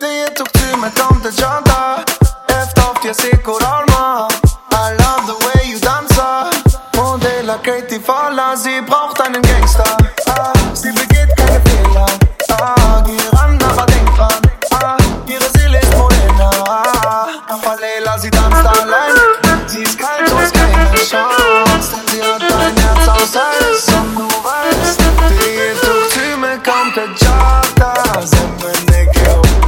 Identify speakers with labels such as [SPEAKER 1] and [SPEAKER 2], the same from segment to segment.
[SPEAKER 1] Det tok tur med tante Janta. Efter auf dir Seko Alma I love the way you dancer Modella Katie Fowler, sie braucht einen Gangster. Ah, Sie begeht keine Fehler. Ah, Geh ran, aber denk dran. Ah, Ihre Seele ist Morena. Ah, Falela, sie tanzt allein. Sie ist kalt, du hast keine Chance Denn sie hat ein Herz aus Eis. Und du weißt, det tok tur med tante Janta Zemmenekeo I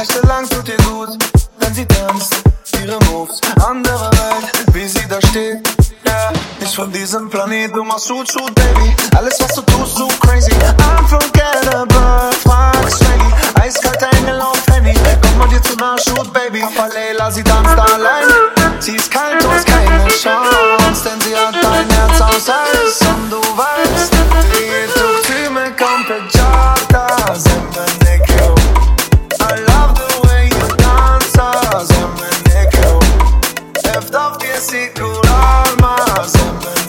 [SPEAKER 1] Nächtelang tut ihr gut, wenn sie tanzt Ihre Moves, andere Welt, wie sie da steht Yeah, nicht von diesem Planet, du machst Shoot, Shoot, Baby. Alles was du tust, so crazy. Unforgettable, frag Shaggy Eiskalt Engel auf Henny Komm mal dir zu nah, Shoot, Baby. Falela, sie tanzt allein. Sie ist kalt, du hast keine Chance Denn sie hat dein Herz aus Eis. Und du weißt, necesito un alma.